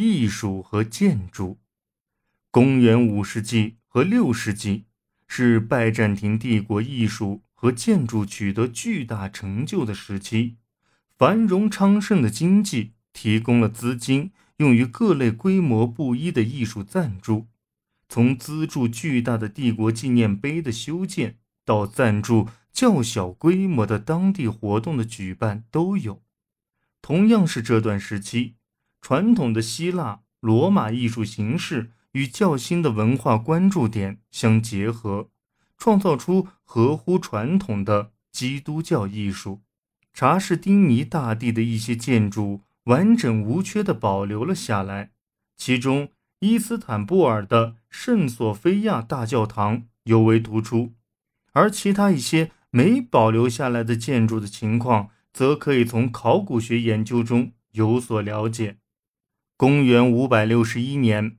艺术和建筑。公元五世纪和六世纪是拜占庭帝国艺术和建筑取得巨大成就的时期，繁荣昌盛的经济提供了资金，用于各类规模不一的艺术赞助，从资助巨大的帝国纪念碑的修建到赞助。较小规模的当地活动的举办都有。同样是这段时期，传统的希腊、罗马艺术形式与较新的文化关注点相结合，创造出合乎传统的基督教艺术。查士丁尼大帝的一些建筑完整无缺地保留了下来，其中伊斯坦布尔的圣索菲亚大教堂尤为突出，而其他一些。没保留下来的建筑的情况，则可以从考古学研究中有所了解。公元五百六十一年，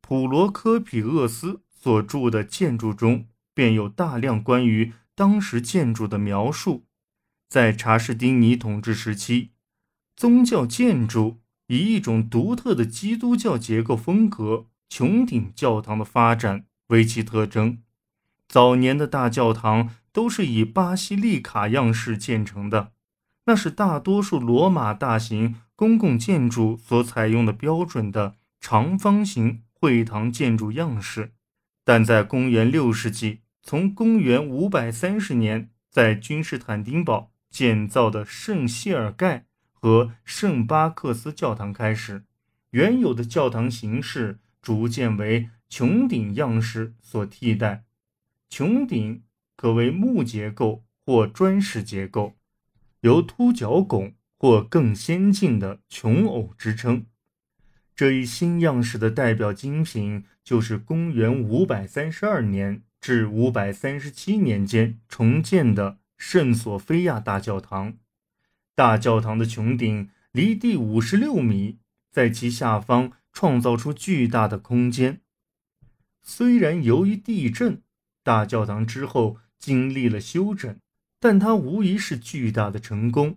普罗科皮厄斯所著的建筑中便有大量关于当时建筑的描述。在查士丁尼统治时期，宗教建筑以一种独特的基督教结构风格——穹顶教堂的发展为其特征。早年的大教堂。都是以巴西利卡样式建成的，那是大多数罗马大型公共建筑所采用的标准的长方形会堂建筑样式。但在公元六世纪，从公元五百三十年在君士坦丁堡建造的圣谢尔盖和圣巴克斯教堂开始，原有的教堂形式逐渐为穹顶样式所替代，穹顶。可为木结构或砖石结构，由凸角拱或更先进的穹偶支撑。这一新样式的代表精品就是公元五百三十二年至五百三十七年间重建的圣索菲亚大教堂。大教堂的穹顶离地五十六米，在其下方创造出巨大的空间。虽然由于地震，大教堂之后。经历了修整，但它无疑是巨大的成功，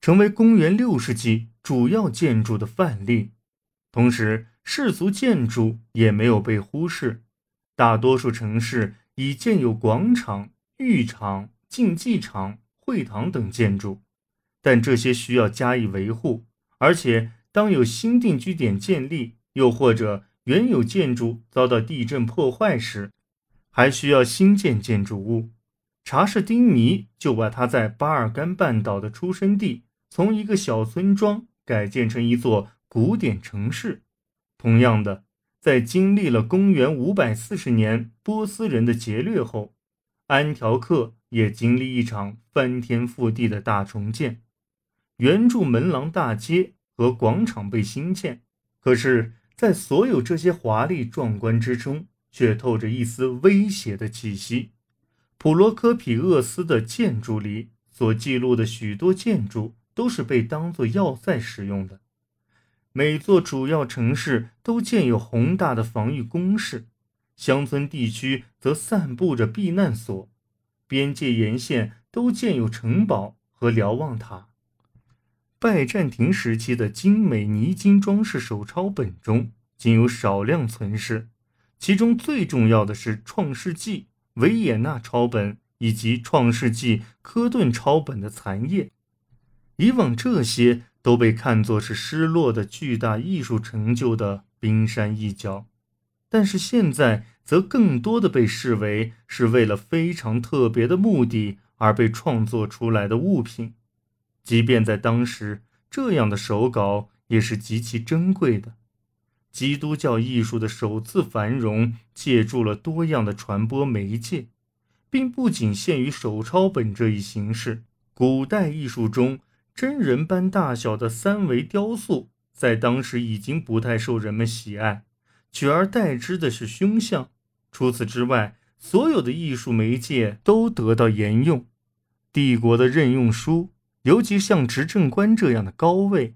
成为公元六世纪主要建筑的范例。同时，世俗建筑也没有被忽视。大多数城市已建有广场、浴场、竞技场、会堂等建筑，但这些需要加以维护。而且，当有新定居点建立，又或者原有建筑遭到地震破坏时，还需要新建建筑物。查士丁尼就把他在巴尔干半岛的出生地从一个小村庄改建成一座古典城市。同样的，在经历了公元540年波斯人的劫掠后，安条克也经历一场翻天覆地的大重建，原住门廊大街和广场被新建。可是，在所有这些华丽壮观之中，却透着一丝威胁的气息。普罗科皮厄斯的建筑里所记录的许多建筑都是被当作要塞使用的。每座主要城市都建有宏大的防御工事，乡村地区则散布着避难所，边界沿线都建有城堡和瞭望塔。拜占庭时期的精美泥金装饰手抄本中仅有少量存世，其中最重要的是《创世纪》。维也纳抄本以及《创世纪》科顿抄本的残页，以往这些都被看作是失落的巨大艺术成就的冰山一角，但是现在则更多的被视为是为了非常特别的目的而被创作出来的物品。即便在当时，这样的手稿也是极其珍贵的。基督教艺术的首次繁荣，借助了多样的传播媒介，并不仅限于手抄本这一形式。古代艺术中，真人般大小的三维雕塑在当时已经不太受人们喜爱，取而代之的是胸像。除此之外，所有的艺术媒介都得到沿用。帝国的任用书，尤其像执政官这样的高位。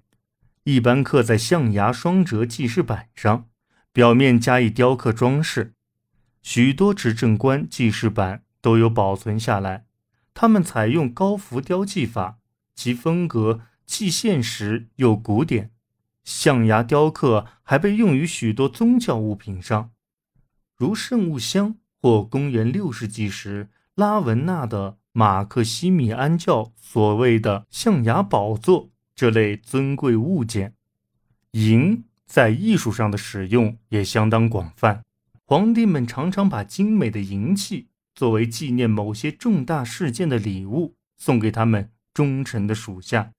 一般刻在象牙双折记事板上，表面加以雕刻装饰。许多执政官记事板都有保存下来。他们采用高浮雕技法，其风格既现实又古典。象牙雕刻还被用于许多宗教物品上，如圣物箱或公元六世纪时拉文纳的马克西米安教所谓的象牙宝座这类尊贵物件。银在艺术上的使用也相当广泛，皇帝们常常把精美的银器作为纪念某些重大事件的礼物送给他们忠诚的属下。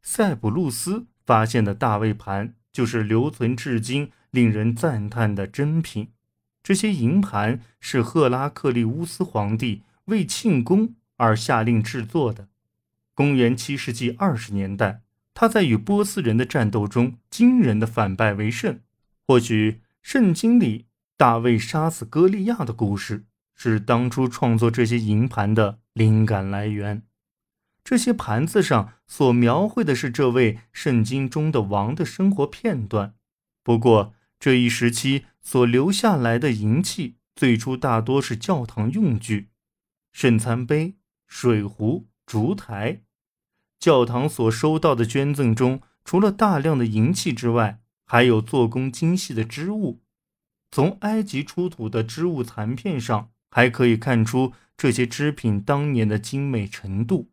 塞浦路斯。发现的大卫盘就是留存至今、令人赞叹的珍品。这些银盘是赫拉克利乌斯皇帝为庆功而下令制作的。公元七世纪二十年代，他在与波斯人的战斗中惊人的反败为胜。或许圣经里大卫杀死歌利亚的故事是当初创作这些银盘的灵感来源。这些盘子上所描绘的是这位圣经中的王的生活片段。不过，这一时期所留下来的银器最初大多是教堂用具，圣餐杯、水壶、烛台。教堂所收到的捐赠中，除了大量的银器之外，还有做工精细的织物。从埃及出土的织物残片上，还可以看出这些织品当年的精美程度。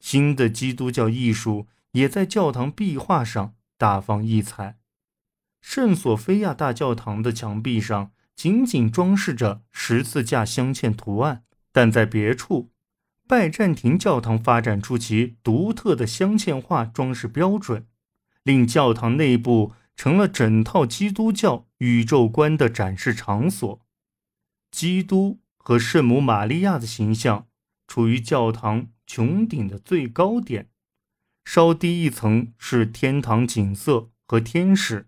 新的基督教艺术也在教堂壁画上大放异彩。圣索菲亚大教堂的墙壁上仅仅装饰着十字架镶嵌图案，但在别处，拜占庭教堂发展出其独特的镶嵌画装饰标准，令教堂内部成了整套基督教宇宙观的展示场所。基督和圣母玛利亚的形象处于教堂。穹顶的最高点，稍低一层是天堂景色和天使，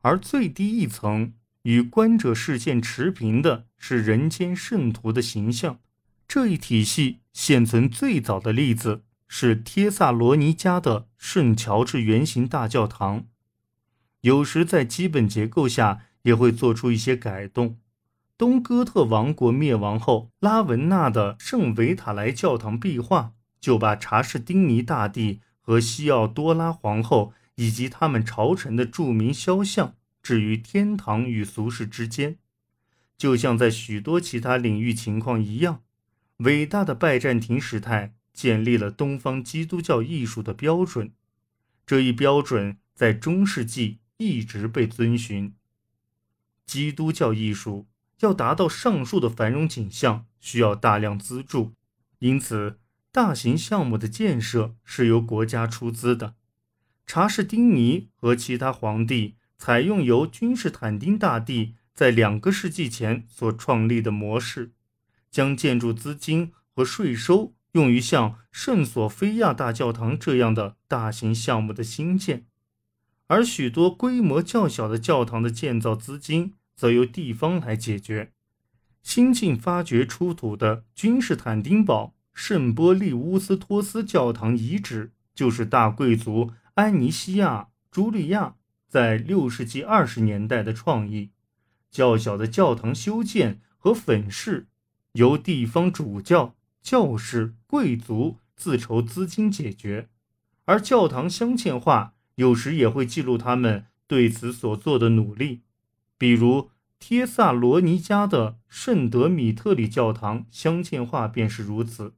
而最低一层与观者视线持平的是人间圣徒的形象。这一体系现存最早的例子是帖萨罗尼迦的圣乔治圆形大教堂，有时在基本结构下也会做出一些改动。东哥特王国灭亡后，拉文纳的圣维塔莱教堂壁画。就把查士丁尼大帝和西奥多拉皇后以及他们朝臣的著名肖像置于天堂与俗世之间，就像在许多其他领域情况一样，伟大的拜占庭时代建立了东方基督教艺术的标准。这一标准在中世纪一直被遵循。基督教艺术要达到上述的繁荣景象，需要大量资助，因此。大型项目的建设是由国家出资的。查士丁尼和其他皇帝采用由君士坦丁大帝在两个世纪前所创立的模式，将建筑资金和税收用于像圣索菲亚大教堂这样的大型项目的兴建，而许多规模较小的教堂的建造资金则由地方来解决。新近发掘出土的君士坦丁堡。圣波利乌斯托斯教堂遗址就是大贵族安尼西亚·朱利亚在六世纪二十年代的创意。较小的教堂修建和粉饰由地方主教、教士、贵族自筹资金解决，而教堂镶嵌画有时也会记录他们对此所做的努力，比如帖萨罗尼迦的圣德米特里教堂镶嵌画便是如此。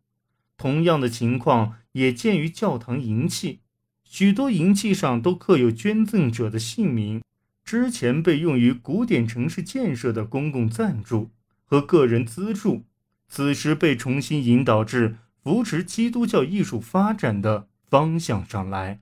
同样的情况也见于教堂银器，许多银器上都刻有捐赠者的姓名。之前被用于古典城市建设的公共赞助和个人资助，此时被重新引导至扶持基督教艺术发展的方向上来。